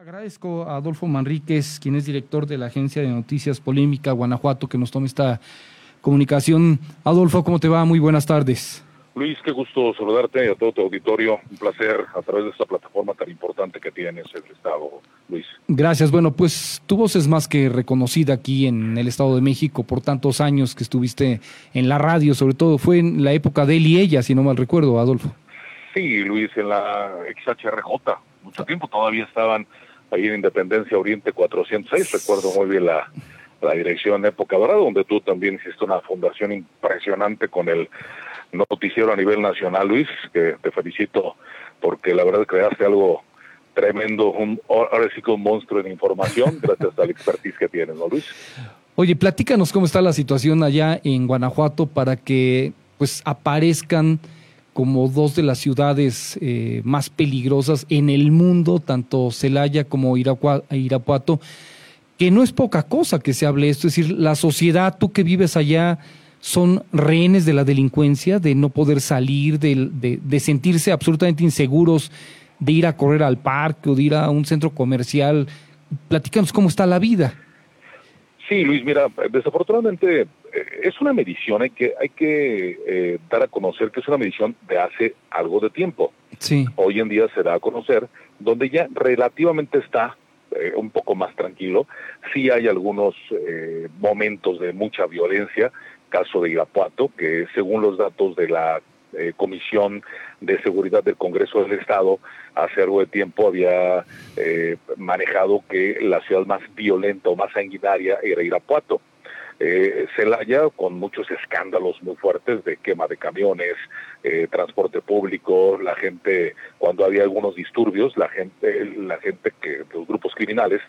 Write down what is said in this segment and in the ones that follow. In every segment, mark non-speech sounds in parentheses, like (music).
Agradezco a Adolfo Manríquez, quien es director de la Agencia de Noticias Polémica Guanajuato, que nos tome esta comunicación. Adolfo, ¿cómo te va? Muy buenas tardes. Luis, qué gusto saludarte y a todo tu auditorio. Un placer a través de esta plataforma tan importante que tienes el Estado, Luis. Gracias. Bueno, pues tu voz es más que reconocida aquí en el Estado de México por tantos años que estuviste en la radio, sobre todo fue en la época de él y ella, si no mal recuerdo, Adolfo. Sí, Luis, en la XHRJ. Mucho tiempo todavía estaban ahí en Independencia Oriente 406, recuerdo muy bien la, la dirección Época Dorada, donde tú también hiciste una fundación impresionante con el noticiero a nivel nacional, Luis, que te felicito porque la verdad creaste algo tremendo, un, ahora sí que un monstruo en información, (laughs) gracias al expertise que tienes, ¿no, Luis? Oye, platícanos cómo está la situación allá en Guanajuato para que pues aparezcan como dos de las ciudades eh, más peligrosas en el mundo, tanto Celaya como Irapuato, que no es poca cosa que se hable esto, es decir, la sociedad, tú que vives allá, son rehenes de la delincuencia, de no poder salir, de, de, sentirse absolutamente inseguros, de ir a correr al parque o de ir a un centro comercial. Platícanos cómo está la vida. Sí, Luis, mira, desafortunadamente es una medición, hay que, hay que eh, dar a conocer que es una medición de hace algo de tiempo. Sí. Hoy en día se da a conocer, donde ya relativamente está eh, un poco más tranquilo. Sí hay algunos momentos de mucha violencia, caso de Irapuato, que según los datos de la eh, Comisión de Seguridad del Congreso del Estado hace algo de tiempo había eh, manejado que la ciudad más violenta o más sanguinaria era Irapuato. Eh, Celaya con muchos escándalos muy fuertes de quema de camiones, eh, transporte público, la gente cuando había algunos disturbios, la gente, la gente que los grupos criminales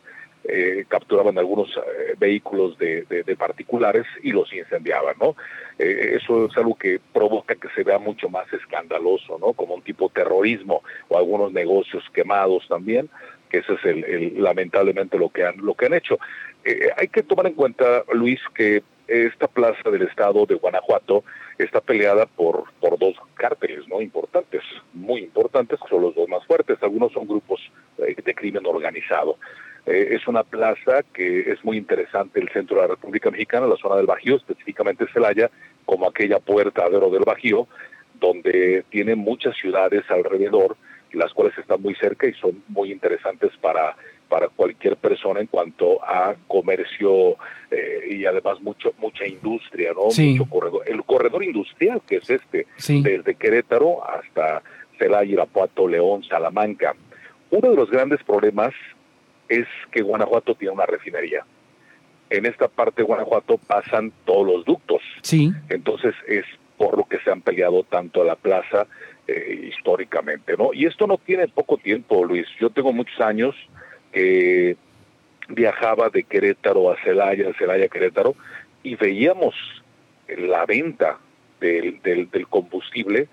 eh, capturaban algunos eh, vehículos de, particulares y los incendiaban, ¿no? Eh, eso es algo que provoca que se vea mucho más escandaloso, ¿no? Como un tipo de terrorismo o algunos negocios quemados también, que eso es el, lamentablemente lo que han lo que han hecho. hay que tomar en cuenta, Luis, que esta plaza del estado de Guanajuato está peleada por, por dos cárteles no importantes, muy importantes, son los dos más fuertes. Algunos son grupos de crimen organizado. Eh, es una plaza que es muy interesante, el centro de la República Mexicana, la zona del Bajío, específicamente Celaya, como aquella puerta de del Bajío, donde tiene muchas ciudades alrededor, las cuales están muy cerca y son muy interesantes para, para cualquier persona en cuanto a comercio eh, y además mucho mucha industria, ¿no? Mucho corredor. El corredor industrial, que es este, desde Querétaro hasta Celaya, Irapuato, León, Salamanca. Uno de los grandes problemas es que Guanajuato tiene una refinería. En esta parte de Guanajuato pasan todos los ductos. Sí. Entonces es por lo que se han peleado tanto a la plaza eh, históricamente, ¿no? Y esto no tiene poco tiempo, Luis. Yo tengo muchos años que viajaba de Querétaro a Celaya, Celaya a Querétaro, y veíamos la venta del, del, combustible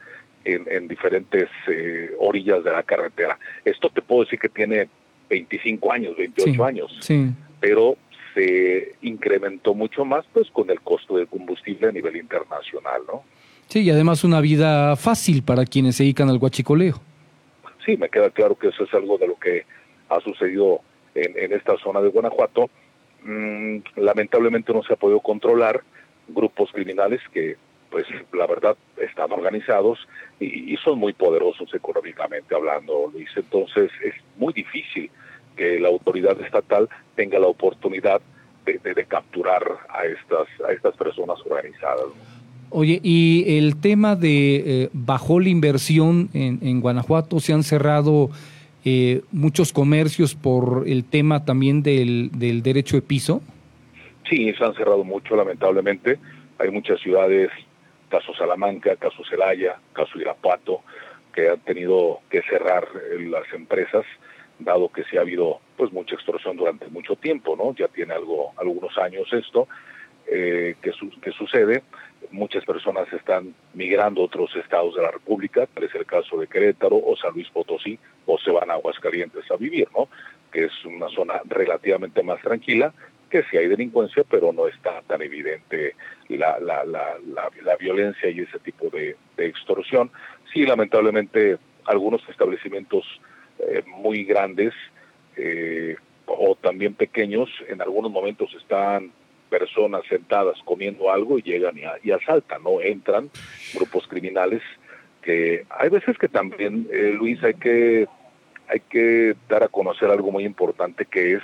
en, diferentes eh, orillas de la carretera. Esto te puedo decir que tiene 25 años, 28 años. Sí. Pero se incrementó mucho más pues con el costo del combustible a nivel internacional, ¿no? Sí, y además una vida fácil para quienes se dedican al guachicoleo. Sí, me queda claro que eso es algo de lo que ha sucedido en, esta zona de Guanajuato. Mm, lamentablemente no se ha podido controlar grupos criminales que pues la verdad están organizados y, son muy poderosos económicamente hablando, Luis. Entonces es muy difícil que la autoridad estatal tenga la oportunidad de, capturar a estas, a estas personas organizadas. Oye, y el tema de eh, bajó la inversión en, Guanajuato, se han cerrado eh, muchos comercios por el tema también del, del derecho de piso. Sí, se han cerrado mucho, lamentablemente. Hay muchas ciudades caso Salamanca, caso Celaya, caso Irapuato, que han tenido que cerrar eh, las empresas, dado que sí ha habido pues mucha extorsión durante mucho tiempo, ¿no? Ya tiene algo, algunos años esto eh, que, que sucede. Muchas personas están migrando a otros estados de la República, tal es el caso de Querétaro o San Luis Potosí, o se van a Aguascalientes a vivir, ¿no? Que es una zona relativamente más tranquila, que sí hay delincuencia, pero no está tan evidente la, la, la, la, violencia y ese tipo de, extorsión. Sí, lamentablemente, algunos establecimientos eh, muy grandes, eh, también pequeños, en algunos momentos están personas sentadas comiendo algo y llegan y, asaltan, ¿no? Entran grupos criminales que hay veces que también, eh, Luis, hay que, hay que dar a conocer algo muy importante que es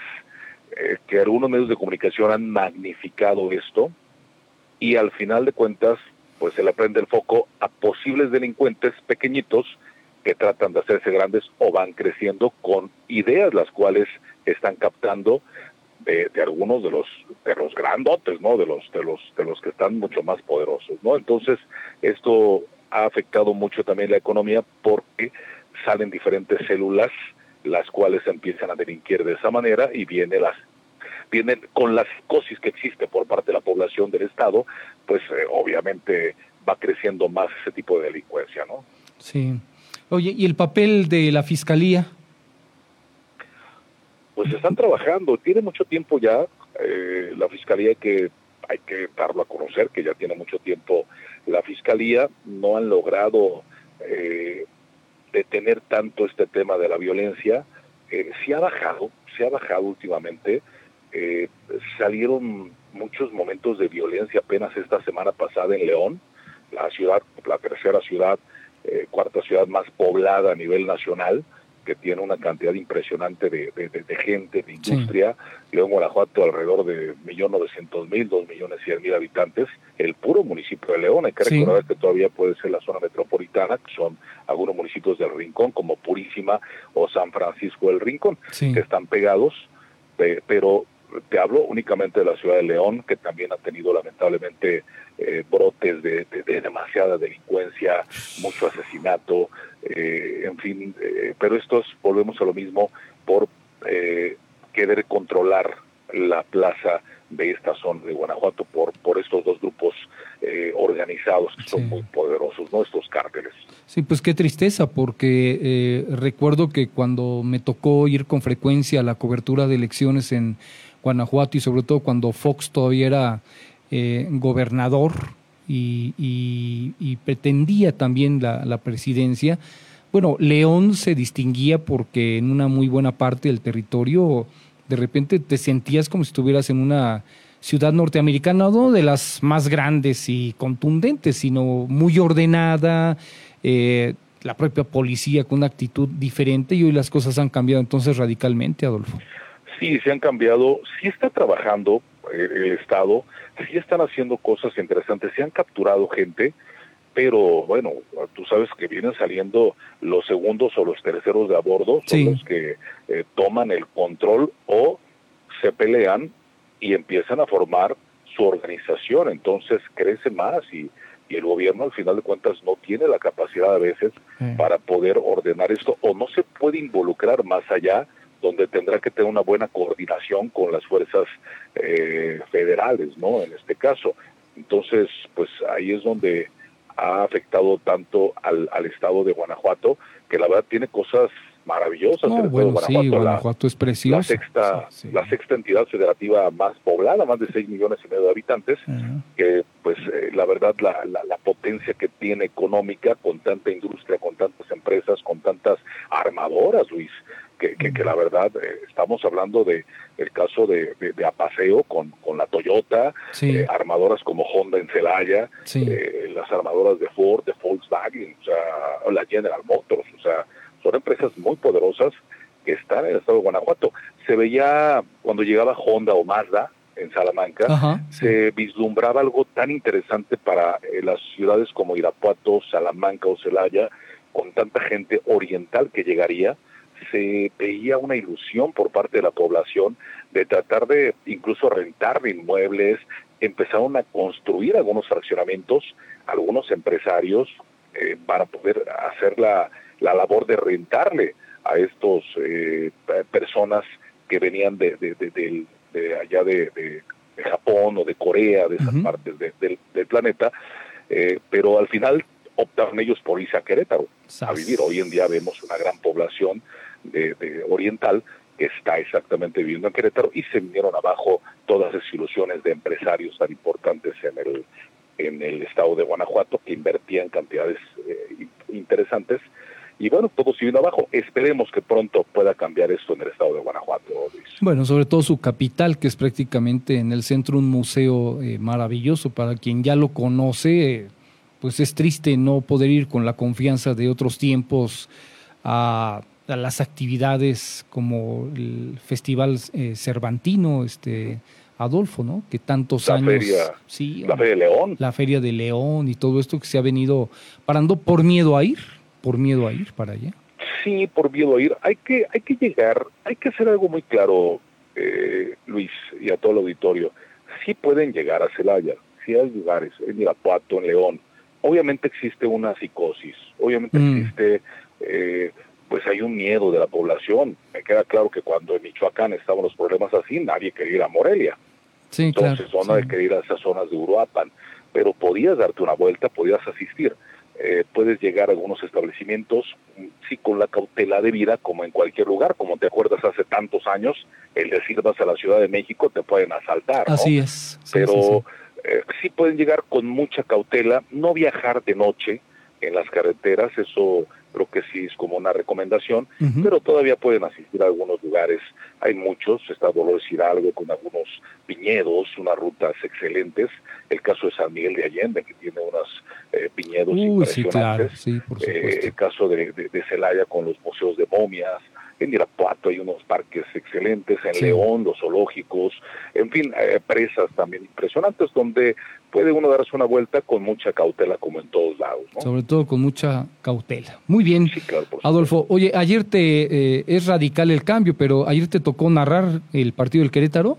eh, que algunos medios de comunicación han magnificado esto y al final de cuentas pues se le prende el foco a posibles delincuentes pequeñitos que tratan de hacerse grandes o van creciendo con ideas las cuales están captando de, algunos de los de los grandotes, ¿no? De los de los de los que están mucho más poderosos, ¿no? Entonces esto ha afectado mucho también la economía porque salen diferentes células las cuales empiezan a delinquir de esa manera y viene las vienen con la psicosis que existe por parte de la población del estado, pues eh, obviamente va creciendo más ese tipo de delincuencia, ¿no? Sí. Oye, ¿y el papel de la fiscalía? Pues están trabajando, tiene mucho tiempo ya, eh, la Fiscalía que hay que darlo a conocer, que ya tiene mucho tiempo la Fiscalía, no han logrado eh, detener tanto este tema de la violencia, eh, se ha bajado, se ha bajado últimamente, eh, salieron muchos momentos de violencia apenas esta semana pasada en León, la ciudad, la tercera ciudad, cuarta ciudad más poblada a nivel nacional, que tiene una cantidad impresionante de, gente, de industria. León, Guanajuato, alrededor de 1.900.000, 2.100.000 habitantes. El puro municipio de León, hay que recordar que todavía puede ser la zona metropolitana, que son algunos municipios del Rincón, como Purísima o San Francisco del Rincón, que están pegados, pero te hablo únicamente de la ciudad de León, que también ha tenido lamentablemente eh, brotes de, demasiada delincuencia, mucho asesinato, eh, en fin, eh, pero estos volvemos a lo mismo por querer controlar la plaza de esta zona de Guanajuato por, por estos dos grupos organizados que son muy poderosos, ¿no? Estos cárteles. Sí, pues qué tristeza, porque recuerdo que cuando me tocó ir con frecuencia a la cobertura de elecciones en Guanajuato y sobre todo cuando Fox todavía era eh, gobernador y, pretendía también la, presidencia. Bueno, León se distinguía porque en una muy buena parte del territorio de repente te sentías como si estuvieras en una ciudad norteamericana, no de las más grandes y contundentes, sino muy ordenada, eh, la propia policía con una actitud diferente y hoy las cosas han cambiado entonces radicalmente, Adolfo. Sí, se han cambiado, sí está trabajando eh, el Estado, sí están haciendo cosas interesantes, se han capturado gente, pero bueno, tú sabes que vienen saliendo los segundos o los terceros de a bordo, son los que eh, toman el control o se pelean y empiezan a formar su organización, entonces crece más y, y el gobierno al final de cuentas no tiene la capacidad a veces para poder ordenar esto o no se puede involucrar más allá donde tendrá que tener una buena coordinación con las fuerzas eh, federales, ¿no? En este caso. Entonces, pues ahí es donde ha afectado tanto al, estado de Guanajuato, que la verdad tiene cosas maravillosas. No, bueno, Guanajuato, sí, Guanajuato es precioso. La sexta, la sexta entidad federativa más poblada, más de 6 millones y medio de habitantes, que pues eh, la verdad la, la, potencia que tiene económica con tanta industria, con tantas empresas, con tantas armadoras, Luis, que, que, la verdad eh, estamos hablando de el caso de, de, Apaseo con, con la Toyota, eh, armadoras como Honda en Celaya, eh, las armadoras de Ford, de Volkswagen, o sea, la General Motors, o sea, son empresas muy poderosas que están en el estado de Guanajuato. Se veía cuando llegaba Honda o Mazda en Salamanca, se vislumbraba algo tan interesante para las ciudades como Irapuato, Salamanca o Celaya, con tanta gente oriental que llegaría, se veía una ilusión por parte de la población de tratar de incluso rentar inmuebles, empezaron a construir algunos fraccionamientos, algunos empresarios, eh, para poder hacer la, la, labor de rentarle a estos eh, personas que venían de, de, allá de, Japón o de Corea, de esas partes del, planeta, eh, pero al final optaron ellos por irse a Querétaro a vivir. Hoy en día vemos una gran población de, oriental que está exactamente viviendo en Querétaro y se vinieron abajo todas esas ilusiones de empresarios tan importantes en el en el estado de Guanajuato que invertían cantidades eh, interesantes y bueno, todo sigue abajo. Esperemos que pronto pueda cambiar esto en el estado de Guanajuato, Luis. Bueno, sobre todo su capital, que es prácticamente en el centro un museo eh, maravilloso. Para quien ya lo conoce, pues es triste no poder ir con la confianza de otros tiempos a, las actividades como el Festival eh, Cervantino, este Adolfo, ¿no? Que tantos la años. Feria, sí, la Feria de León. La Feria de León y todo esto que se ha venido parando por miedo a ir por miedo a ir para allá. Sí, por miedo a ir. Hay que, hay que llegar, hay que hacer algo muy claro, eh, Luis, y a todo el auditorio. Sí pueden llegar a Celaya, sí hay lugares, en Irapuato, en León. Obviamente existe una psicosis, obviamente mm. existe, eh, pues hay un miedo de la población. Me queda claro que cuando en Michoacán estaban los problemas así, nadie quería ir a Morelia. Sí, Entonces, claro, nadie quería ir a esas zonas de Uruapan. Pero podías darte una vuelta, podías asistir. Eh, puedes llegar a algunos establecimientos, sí, con la cautela de vida, como en cualquier lugar, como te acuerdas hace tantos años, el decir vas a la Ciudad de México te pueden asaltar. Así es. Pero eh, sí, pueden llegar con mucha cautela, no viajar de noche en las carreteras, eso creo que sí es como una recomendación, pero todavía pueden asistir a algunos lugares, hay muchos, está Dolores Hidalgo con algunos viñedos, unas rutas excelentes, el caso de San Miguel de Allende, que tiene unos eh, viñedos impresionantes, eh, el caso de, de, Celaya con los museos de momias, en Irapuato hay unos parques excelentes, en León los zoológicos, en fin, eh, presas también impresionantes donde puede uno darse una vuelta con mucha cautela como en todos lados. Sobre todo con mucha cautela. Muy bien, Adolfo. Oye, ayer te es radical el cambio, pero ayer te tocó narrar el partido del Querétaro.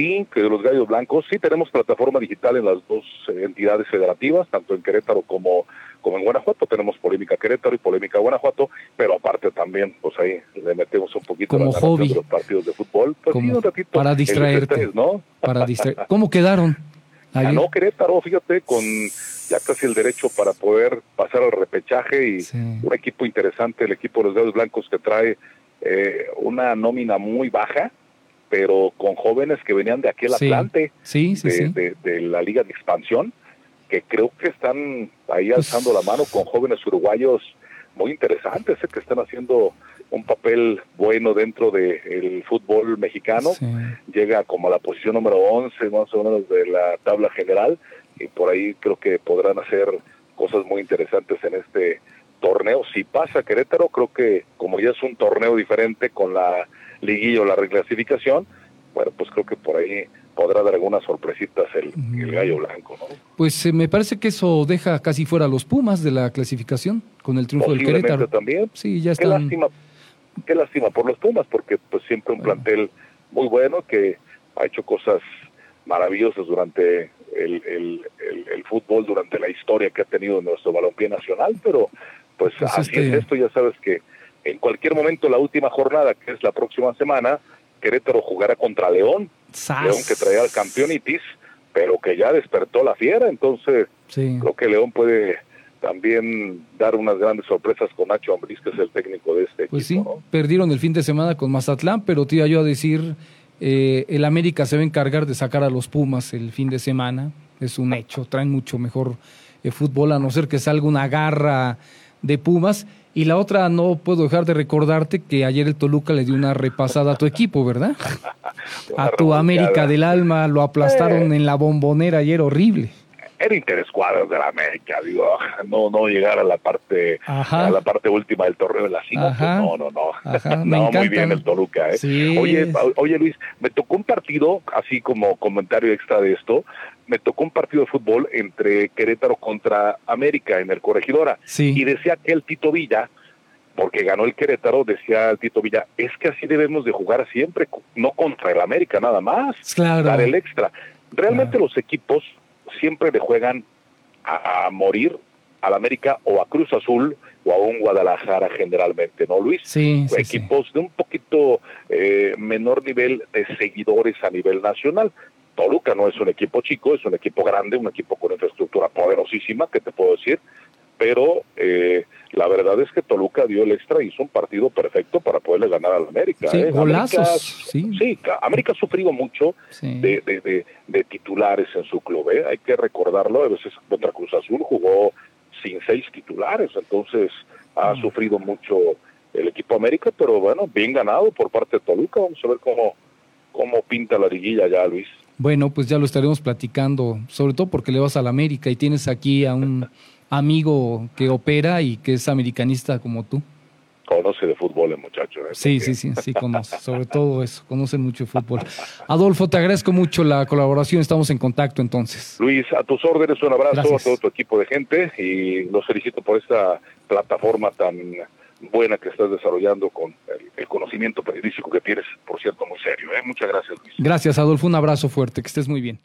Sí, que de los Gallos Blancos, sí tenemos plataforma digital en las dos entidades federativas, tanto en Querétaro como, como en Guanajuato. Tenemos Polémica Querétaro y Polémica Guanajuato, pero aparte también, pues ahí le metemos un poquito como hobby. de los partidos de fútbol. Pues un ratito, para distraerte. ¿no? Para distraer. ¿Cómo quedaron? Ganó Querétaro, fíjate, con ya casi el derecho para poder pasar al repechaje y un equipo interesante, el equipo de los Gallos Blancos que trae eh, una nómina muy baja, pero con jóvenes que venían de aquel Atlante, de, la Liga de Expansión, que creo que están ahí pues alzando la mano con jóvenes uruguayos muy interesantes, eh, que están haciendo un papel bueno dentro del fútbol mexicano. Llega como a la posición número 11 más o menos de la tabla general y por ahí creo que podrán hacer cosas muy interesantes en este torneo. Si pasa Querétaro, creo que como ya es un torneo diferente con la liguilla o la reclasificación, bueno, pues creo que por ahí podrá dar algunas sorpresitas el, gallo blanco, ¿no? Pues eh, me parece que eso deja casi fuera a los Pumas de la clasificación con el triunfo del Querétaro. también. Sí, ya Qué lástima, qué lástima por los Pumas, porque pues siempre un plantel muy bueno que ha hecho cosas maravillosas durante el, el, el, fútbol, durante la historia que ha tenido nuestro balompié nacional, pero pues, pues así es esto, ya sabes que en cualquier momento la última jornada, que es la próxima semana, Querétaro jugará contra León, León que traía al campeonitis, pero que ya despertó la fiera, entonces creo que León puede también dar unas grandes sorpresas con Nacho Ambriz, que es el técnico de este pues equipo. sí, perdieron el fin de semana con Mazatlán, pero te iba yo a decir, eh, el América se va a encargar de sacar a los Pumas el fin de semana, es un hecho, traen mucho mejor eh, fútbol, a no ser que salga una garra de Pumas. Y la otra, no puedo dejar de recordarte que ayer el Toluca le dio una repasada a tu equipo, ¿verdad? (laughs) a tu América del alma, lo aplastaron en la bombonera ayer, horrible. Era interescuadras de la América, digo, (laughs) no no llegar a la parte a la parte última del torneo de la cima, pues no, no, no. (laughs) no, muy bien el Toluca, ¿eh? Oye, oye Luis, me tocó un partido, así como comentario extra de esto, me tocó un partido de fútbol entre Querétaro contra América en el Corregidora. Y decía que el Tito Villa, porque ganó el Querétaro, decía el Tito Villa, es que así debemos de jugar siempre, no contra el América nada más, claro. dar el extra. Realmente los equipos siempre le juegan a, morir al América o a Cruz Azul o a un Guadalajara generalmente, ¿no, Luis? Sí, Equipos de un poquito eh, menor nivel de seguidores a nivel nacional. Toluca no es un equipo chico, es un equipo grande, un equipo con infraestructura poderosísima, que te puedo decir, pero eh, la verdad es que Toluca dio el extra y hizo un partido perfecto para poderle ganar al América. Sí, ¿eh? golazos. sí. sí, América ha sufrido mucho de, de, titulares en su club, ¿eh? hay que recordarlo, a veces contra Cruz Azul jugó sin seis titulares, entonces Ha Mm. sufrido mucho el equipo América, pero bueno, bien ganado por parte de Toluca. Vamos a ver cómo, cómo pinta la liguilla ya, Luis. Bueno, pues ya lo estaremos platicando, sobre todo porque le vas a la América y tienes aquí a un amigo que opera y que es americanista como tú. Conoce de fútbol el muchacho. ¿eh? Sí, sí, sí, sí, (laughs) conoce, sobre todo eso, conoce mucho de fútbol. Adolfo, te agradezco mucho la colaboración, estamos en contacto entonces. Luis, a tus órdenes, un abrazo Gracias. a todo tu equipo de gente y los felicito por esta plataforma tan buena que estás desarrollando con el, el conocimiento periodístico que tienes, por cierto, muy serio. ¿eh? Muchas gracias, Luis. Gracias, Adolfo, un abrazo fuerte, que estés muy bien.